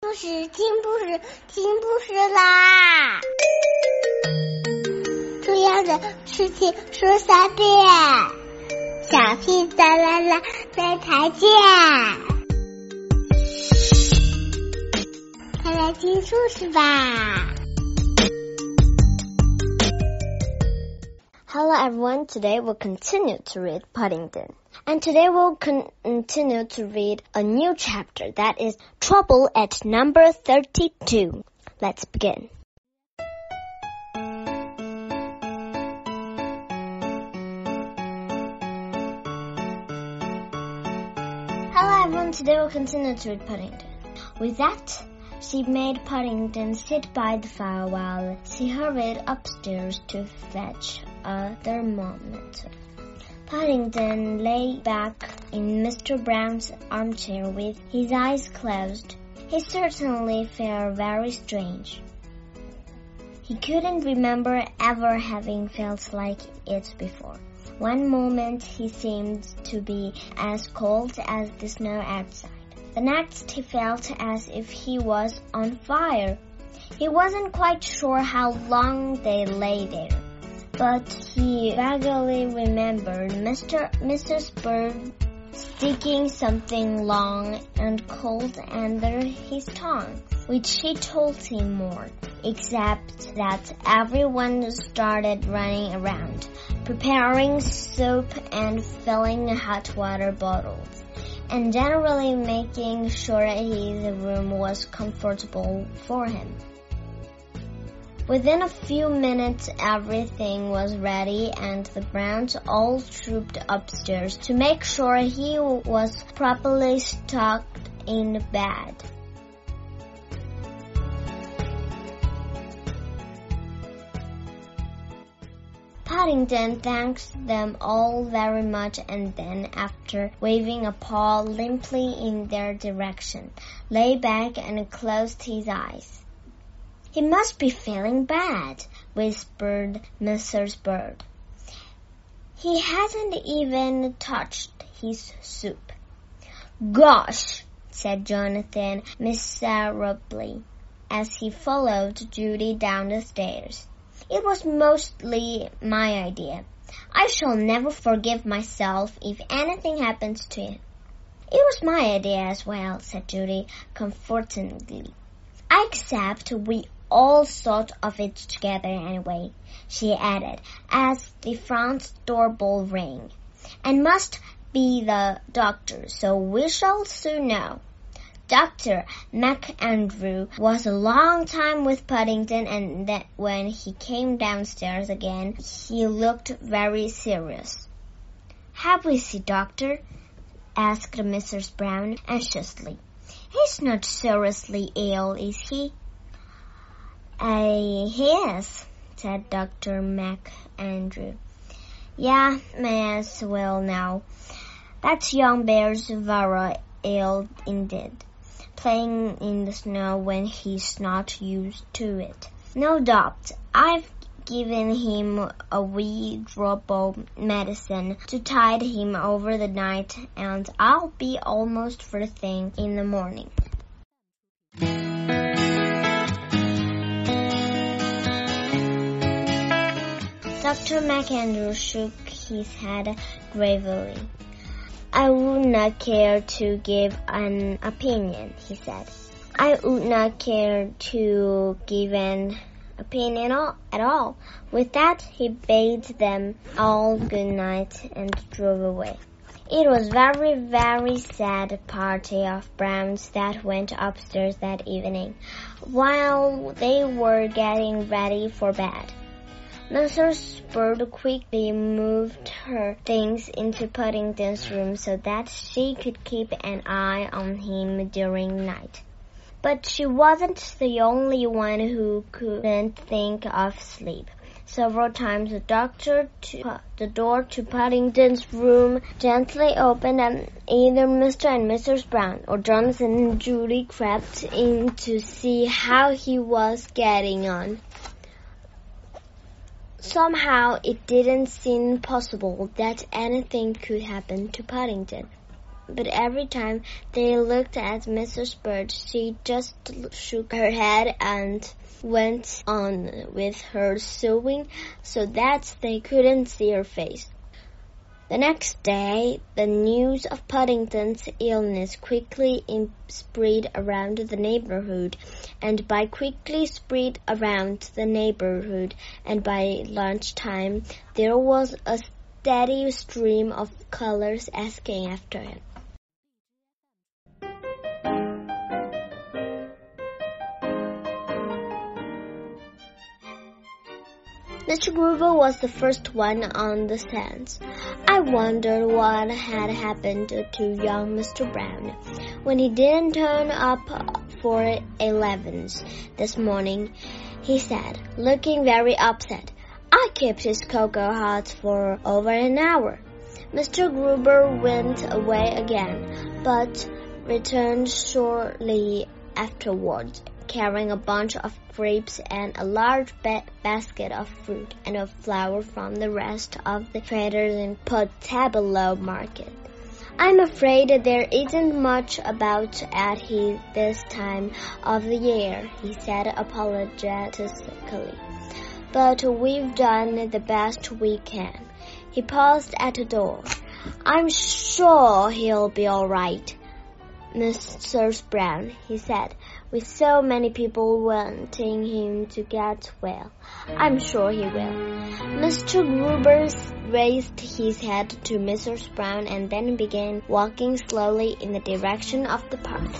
故事听故事听故事啦！重要的事情说三遍，小屁哒啦啦，明天见！快来听故事吧！Hello everyone, today we'll continue to read Paddington. And today we'll con- continue to read a new chapter that is Trouble at number 32. Let's begin. Hello everyone, today we'll continue to read Paddington. With that, she made Paddington sit by the fire while she hurried upstairs to fetch a thermometer. Paddington lay back in Mr. Brown's armchair with his eyes closed. He certainly felt very strange. He couldn't remember ever having felt like it before. One moment he seemed to be as cold as the snow outside. The next he felt as if he was on fire. He wasn't quite sure how long they lay there, but he vaguely remembered Mr. Mrs. Bird sticking something long and cold under his tongue, which he told him more, except that everyone started running around, preparing soup and filling hot water bottles and generally making sure his room was comfortable for him. Within a few minutes, everything was ready and the Browns all trooped upstairs to make sure he was properly tucked in bed. Paddington thanked them all very much and then, after waving a paw limply in their direction, lay back and closed his eyes. He must be feeling bad, whispered Mrs. Bird. He hasn't even touched his soup. Gosh, said Jonathan miserably as he followed Judy down the stairs. It was mostly my idea. I shall never forgive myself if anything happens to him." It was my idea as well, said Judy comfortingly. I accept we all thought of it together anyway, she added, as the front door bell rang. And must be the doctor, so we shall soon know. Dr. MacAndrew was a long time with Paddington and that when he came downstairs again, he looked very serious. Have we seen Doctor? asked Mrs. Brown anxiously. He's not seriously ill, is he? He is, said Dr. MacAndrew. Yeah, may as well now. That young bear's very ill indeed playing in the snow when he's not used to it. No doubt. I've given him a wee drop of medicine to tide him over the night and I'll be almost for first thing in the morning. Dr. MacAndrew shook his head gravely. I would not care to give an opinion, he said. I would not care to give an opinion at all. With that, he bade them all good night and drove away. It was very, very sad party of Browns that went upstairs that evening, while they were getting ready for bed. Mrs. Bird quickly moved her things into Paddington's room so that she could keep an eye on him during night. But she wasn't the only one who couldn't think of sleep. Several times the doctor to the door to Paddington's room gently opened and either Mr. and Mrs. Brown or Jonathan and Judy crept in to see how he was getting on. Somehow it didn't seem possible that anything could happen to Paddington. but every time they looked at Mrs. Bird, she just shook her head and went on with her sewing so that they couldn't see her face. The next day, the news of Paddington's illness quickly spread around the neighborhood, and by quickly spread around the neighborhood, and by lunchtime, there was a steady stream of callers asking after him. Mr. Gruber was the first one on the sands. I wondered what had happened to young Mr. Brown when he didn't turn up for elevens this morning, he said, looking very upset. I kept his cocoa hot for over an hour. Mr. Gruber went away again, but returned shortly afterwards carrying a bunch of grapes and a large ba basket of fruit and of flour from the rest of the traders in Portobello Market. I'm afraid there isn't much about at his this time of the year, he said apologetically. But we've done the best we can. He paused at the door. I'm sure he'll be all right. Mr. Brown, he said, with so many people wanting him to get well. I'm sure he will. Mr. Gruber raised his head to Mrs. Brown and then began walking slowly in the direction of the park.